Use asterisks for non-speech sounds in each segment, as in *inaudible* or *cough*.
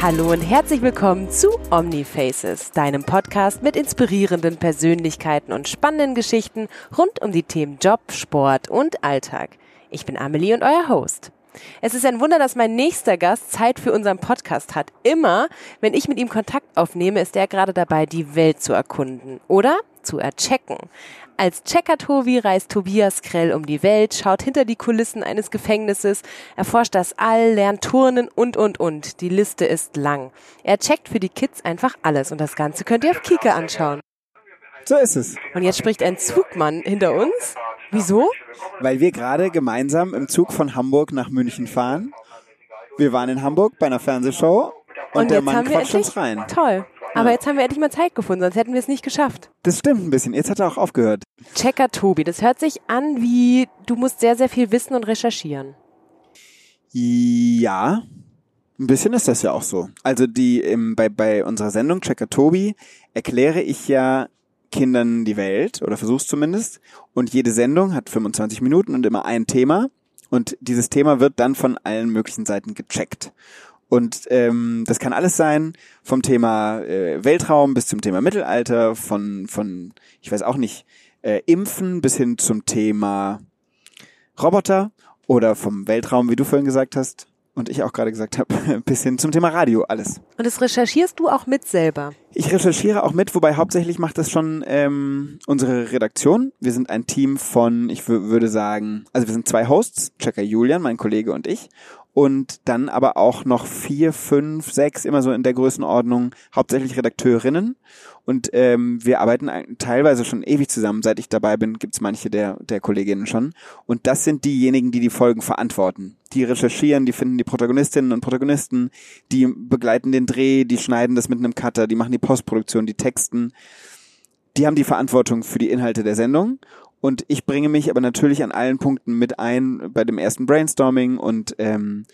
Hallo und herzlich willkommen zu Omnifaces, deinem Podcast mit inspirierenden Persönlichkeiten und spannenden Geschichten rund um die Themen Job, Sport und Alltag. Ich bin Amelie und euer Host. Es ist ein Wunder, dass mein nächster Gast Zeit für unseren Podcast hat. Immer, wenn ich mit ihm Kontakt aufnehme, ist er gerade dabei, die Welt zu erkunden oder zu erchecken. Als Checker-Tobi reist Tobias Krell um die Welt, schaut hinter die Kulissen eines Gefängnisses, erforscht das All, lernt Turnen und, und, und. Die Liste ist lang. Er checkt für die Kids einfach alles und das Ganze könnt ihr auf Kika anschauen. So ist es. Und jetzt spricht ein Zugmann hinter uns. Wieso? Weil wir gerade gemeinsam im Zug von Hamburg nach München fahren. Wir waren in Hamburg bei einer Fernsehshow und, Und der Mann quatscht uns rein. Toll. Aber jetzt haben wir endlich mal Zeit gefunden, sonst hätten wir es nicht geschafft. Das stimmt ein bisschen. Jetzt hat er auch aufgehört. Checker Tobi, das hört sich an wie, du musst sehr, sehr viel wissen und recherchieren. Ja, ein bisschen ist das ja auch so. Also die im, bei, bei unserer Sendung Checker Tobi erkläre ich ja Kindern die Welt oder versuch's zumindest. Und jede Sendung hat 25 Minuten und immer ein Thema. Und dieses Thema wird dann von allen möglichen Seiten gecheckt. Und ähm, das kann alles sein, vom Thema äh, Weltraum bis zum Thema Mittelalter, von, von ich weiß auch nicht, äh, Impfen bis hin zum Thema Roboter oder vom Weltraum, wie du vorhin gesagt hast und ich auch gerade gesagt habe, *laughs* bis hin zum Thema Radio, alles. Und das recherchierst du auch mit selber. Ich recherchiere auch mit, wobei hauptsächlich macht das schon ähm, unsere Redaktion. Wir sind ein Team von, ich wür- würde sagen, also wir sind zwei Hosts, Checker Julian, mein Kollege und ich. Und dann aber auch noch vier, fünf, sechs, immer so in der Größenordnung, hauptsächlich Redakteurinnen. Und ähm, wir arbeiten teilweise schon ewig zusammen. Seit ich dabei bin, gibt's manche der, der Kolleginnen schon. Und das sind diejenigen, die die Folgen verantworten. Die recherchieren, die finden die Protagonistinnen und Protagonisten, die begleiten den Dreh, die schneiden das mit einem Cutter, die machen die Postproduktion, die Texten. Die haben die Verantwortung für die Inhalte der Sendung. Und ich bringe mich aber natürlich an allen Punkten mit ein bei dem ersten Brainstorming und ähm,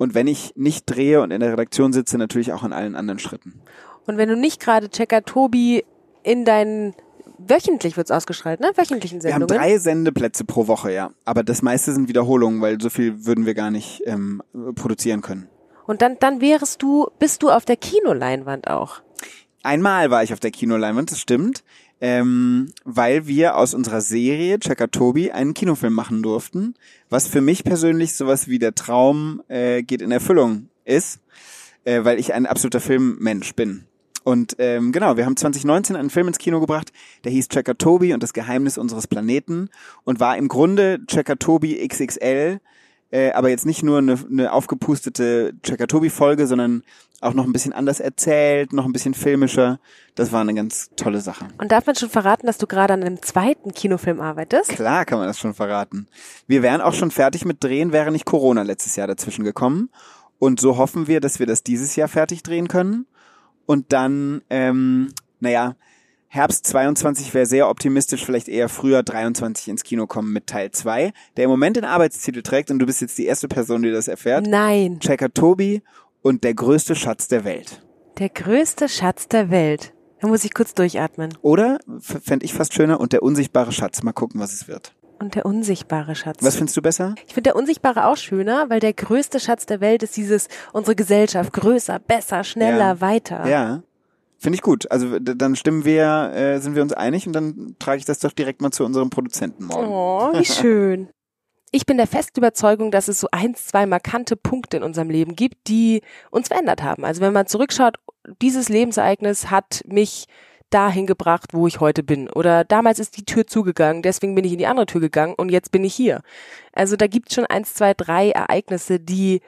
und wenn ich nicht drehe und in der Redaktion sitze, natürlich auch an allen anderen Schritten. Und wenn du nicht gerade Checker Tobi in deinen, wöchentlich wird's ausgestrahlt, ne? Wöchentlichen Wir haben Sendungen. drei Sendeplätze pro Woche, ja. Aber das meiste sind Wiederholungen, weil so viel würden wir gar nicht ähm, produzieren können. Und dann, dann wärst du, bist du auf der Kinoleinwand auch. Einmal war ich auf der Kinoleinwand, das stimmt, ähm, weil wir aus unserer Serie Checker Tobi einen Kinofilm machen durften, was für mich persönlich sowas wie der Traum äh, geht in Erfüllung ist, äh, weil ich ein absoluter Filmmensch bin. Und ähm, genau, wir haben 2019 einen Film ins Kino gebracht, der hieß Checker Tobi und das Geheimnis unseres Planeten und war im Grunde Checker Tobi XXL, äh, aber jetzt nicht nur eine, eine aufgepustete Checker Tobi Folge, sondern auch noch ein bisschen anders erzählt, noch ein bisschen filmischer. Das war eine ganz tolle Sache. Und darf man schon verraten, dass du gerade an einem zweiten Kinofilm arbeitest? Klar kann man das schon verraten. Wir wären auch schon fertig mit Drehen, wäre nicht Corona letztes Jahr dazwischen gekommen. Und so hoffen wir, dass wir das dieses Jahr fertig drehen können. Und dann, ähm, naja, Herbst 22 wäre sehr optimistisch, vielleicht eher früher 23 ins Kino kommen mit Teil 2, der im Moment den Arbeitstitel trägt und du bist jetzt die erste Person, die das erfährt. Nein. Checker Tobi und der größte Schatz der Welt. Der größte Schatz der Welt. Da muss ich kurz durchatmen. Oder, fände ich fast schöner, und der unsichtbare Schatz. Mal gucken, was es wird. Und der unsichtbare Schatz. Was findest du besser? Ich finde der Unsichtbare auch schöner, weil der größte Schatz der Welt ist dieses, unsere Gesellschaft, größer, besser, schneller, Ja. weiter. Ja. Finde ich gut. Also dann stimmen wir, äh, sind wir uns einig und dann trage ich das doch direkt mal zu unserem Produzenten morgen. Oh, wie *laughs* schön. Ich bin der festen Überzeugung, dass es so eins, zwei markante Punkte in unserem Leben gibt, die uns verändert haben. Also wenn man zurückschaut, dieses Lebensereignis hat mich dahin gebracht, wo ich heute bin. Oder damals ist die Tür zugegangen, deswegen bin ich in die andere Tür gegangen und jetzt bin ich hier. Also da gibt es schon eins, zwei, drei Ereignisse, die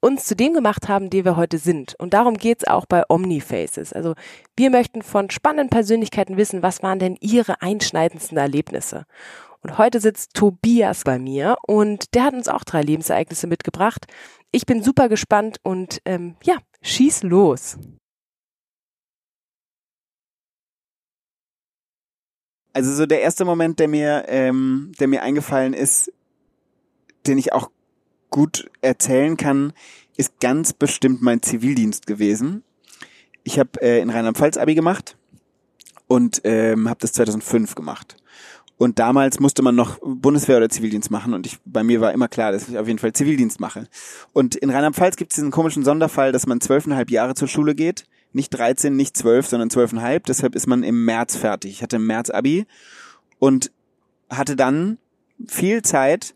uns zu dem gemacht haben, der wir heute sind. Und darum geht's auch bei Omnifaces. Also wir möchten von spannenden Persönlichkeiten wissen, was waren denn ihre einschneidendsten Erlebnisse. Und heute sitzt Tobias bei mir und der hat uns auch drei Lebensereignisse mitgebracht. Ich bin super gespannt und ähm, ja, schieß los. Also so der erste Moment, der mir, ähm, der mir eingefallen ist, den ich auch gut erzählen kann, ist ganz bestimmt mein Zivildienst gewesen. Ich habe äh, in Rheinland-Pfalz Abi gemacht und ähm, habe das 2005 gemacht. Und damals musste man noch Bundeswehr oder Zivildienst machen und ich, bei mir war immer klar, dass ich auf jeden Fall Zivildienst mache. Und in Rheinland-Pfalz gibt es diesen komischen Sonderfall, dass man zwölfeinhalb Jahre zur Schule geht. Nicht 13, nicht 12, sondern zwölfeinhalb. Deshalb ist man im März fertig. Ich hatte im März Abi und hatte dann viel Zeit,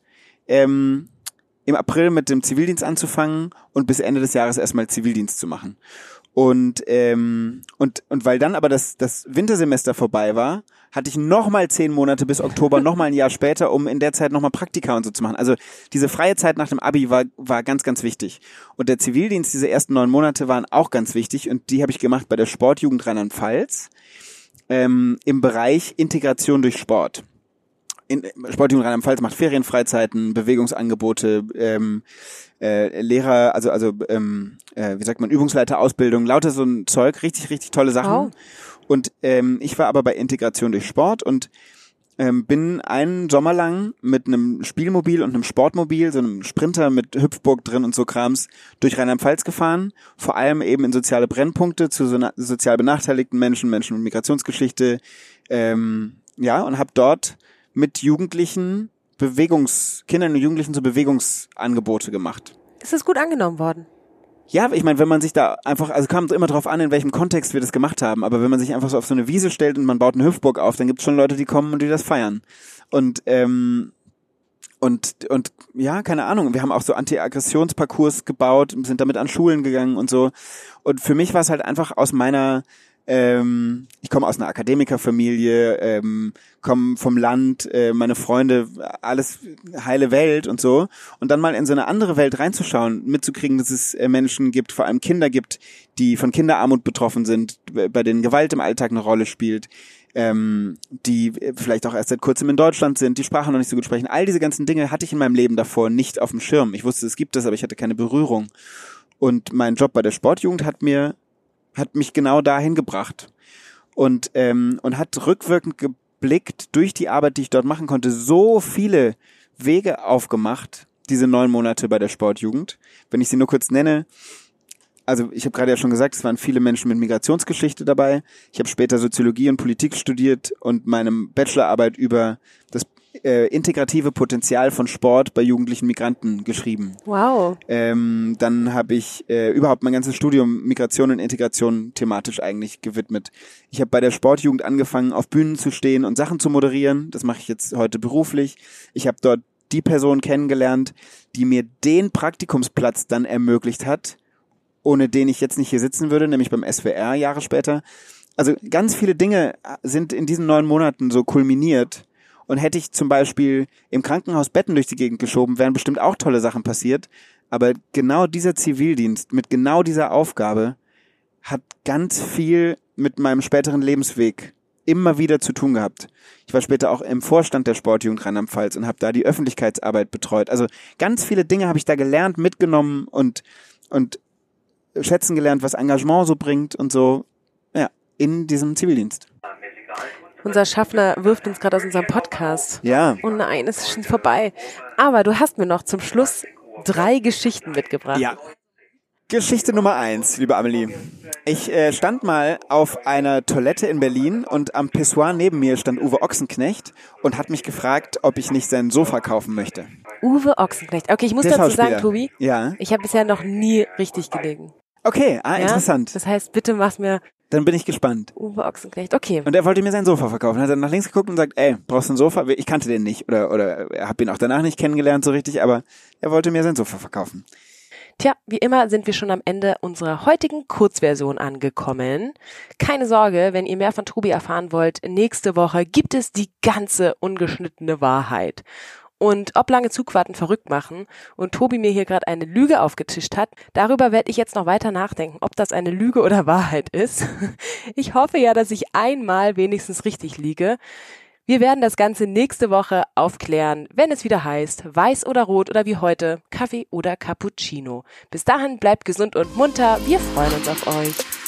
ähm, im April mit dem Zivildienst anzufangen und bis Ende des Jahres erstmal Zivildienst zu machen. Und, ähm, und, und weil dann aber das, das Wintersemester vorbei war, hatte ich nochmal zehn Monate bis Oktober, nochmal ein Jahr später, um in der Zeit nochmal Praktika und so zu machen. Also diese freie Zeit nach dem Abi war, war ganz, ganz wichtig. Und der Zivildienst, diese ersten neun Monate waren auch ganz wichtig und die habe ich gemacht bei der Sportjugend Rheinland-Pfalz ähm, im Bereich Integration durch Sport in, Sportjugend Rheinland-Pfalz macht Ferienfreizeiten, Bewegungsangebote, ähm, äh, Lehrer, also also ähm, äh, wie sagt man, Übungsleiterausbildung, lauter so ein Zeug, richtig, richtig tolle Sachen. Wow. Und ähm, ich war aber bei Integration durch Sport und ähm, bin einen Sommer lang mit einem Spielmobil und einem Sportmobil, so einem Sprinter mit Hüpfburg drin und so Krams, durch Rheinland-Pfalz gefahren, vor allem eben in soziale Brennpunkte zu so sozial benachteiligten Menschen, Menschen mit Migrationsgeschichte, ähm, ja, und habe dort mit Jugendlichen Bewegungs, Kindern und Jugendlichen so Bewegungsangebote gemacht. Ist das gut angenommen worden? Ja, ich meine, wenn man sich da einfach, also kam es immer drauf an, in welchem Kontext wir das gemacht haben, aber wenn man sich einfach so auf so eine Wiese stellt und man baut eine Hüftburg auf, dann gibt es schon Leute, die kommen und die das feiern. Und ähm, und und ja, keine Ahnung, wir haben auch so Anti-Aggressionsparcours gebaut, sind damit an Schulen gegangen und so. Und für mich war es halt einfach aus meiner ähm, ich komme aus einer Akademikerfamilie, ähm, komme vom Land, äh, meine Freunde, alles heile Welt und so. Und dann mal in so eine andere Welt reinzuschauen, mitzukriegen, dass es äh, Menschen gibt, vor allem Kinder gibt, die von Kinderarmut betroffen sind, bei denen Gewalt im Alltag eine Rolle spielt, ähm, die vielleicht auch erst seit kurzem in Deutschland sind, die Sprache noch nicht so gut sprechen. All diese ganzen Dinge hatte ich in meinem Leben davor nicht auf dem Schirm. Ich wusste, es gibt das, aber ich hatte keine Berührung. Und mein Job bei der Sportjugend hat mir hat mich genau dahin gebracht und ähm, und hat rückwirkend geblickt durch die Arbeit, die ich dort machen konnte, so viele Wege aufgemacht. Diese neun Monate bei der Sportjugend. Wenn ich sie nur kurz nenne, also ich habe gerade ja schon gesagt, es waren viele Menschen mit Migrationsgeschichte dabei. Ich habe später Soziologie und Politik studiert und meine Bachelorarbeit über das äh, integrative Potenzial von Sport bei jugendlichen Migranten geschrieben. Wow. Ähm, dann habe ich äh, überhaupt mein ganzes Studium Migration und Integration thematisch eigentlich gewidmet. Ich habe bei der Sportjugend angefangen, auf Bühnen zu stehen und Sachen zu moderieren. Das mache ich jetzt heute beruflich. Ich habe dort die Person kennengelernt, die mir den Praktikumsplatz dann ermöglicht hat, ohne den ich jetzt nicht hier sitzen würde, nämlich beim SWR Jahre später. Also ganz viele Dinge sind in diesen neun Monaten so kulminiert und hätte ich zum Beispiel im Krankenhaus Betten durch die Gegend geschoben, wären bestimmt auch tolle Sachen passiert. Aber genau dieser Zivildienst mit genau dieser Aufgabe hat ganz viel mit meinem späteren Lebensweg immer wieder zu tun gehabt. Ich war später auch im Vorstand der Sportjugend Rheinland-Pfalz und habe da die Öffentlichkeitsarbeit betreut. Also ganz viele Dinge habe ich da gelernt, mitgenommen und und schätzen gelernt, was Engagement so bringt und so. Ja, in diesem Zivildienst. Unser Schaffner wirft uns gerade aus unserem Podcast. Ja. Oh nein, es ist schon vorbei. Aber du hast mir noch zum Schluss drei Geschichten mitgebracht. Ja. Geschichte Nummer eins, liebe Amelie. Ich äh, stand mal auf einer Toilette in Berlin und am Pissoir neben mir stand Uwe Ochsenknecht und hat mich gefragt, ob ich nicht sein Sofa kaufen möchte. Uwe Ochsenknecht. Okay, ich muss Der dazu sagen, Tobi, ja. ich habe bisher noch nie richtig gelegen. Okay, ah, ja? interessant. Das heißt, bitte mach mir dann bin ich gespannt. Uwe Ochsenknecht, okay. Und er wollte mir sein Sofa verkaufen. Er hat dann nach links geguckt und sagt, ey, brauchst du ein Sofa? Ich kannte den nicht oder oder er habe ihn auch danach nicht kennengelernt so richtig, aber er wollte mir sein Sofa verkaufen. Tja, wie immer sind wir schon am Ende unserer heutigen Kurzversion angekommen. Keine Sorge, wenn ihr mehr von Tobi erfahren wollt, nächste Woche gibt es die ganze ungeschnittene Wahrheit und ob lange Zugfahrten verrückt machen und Tobi mir hier gerade eine Lüge aufgetischt hat, darüber werde ich jetzt noch weiter nachdenken, ob das eine Lüge oder *laughs* Wahrheit ist. Ich hoffe ja, dass ich einmal wenigstens richtig liege. Wir werden das Ganze nächste Woche aufklären, wenn es wieder heißt, weiß oder rot oder wie heute, Kaffee oder Cappuccino. Bis dahin bleibt gesund und munter, wir freuen uns auf euch.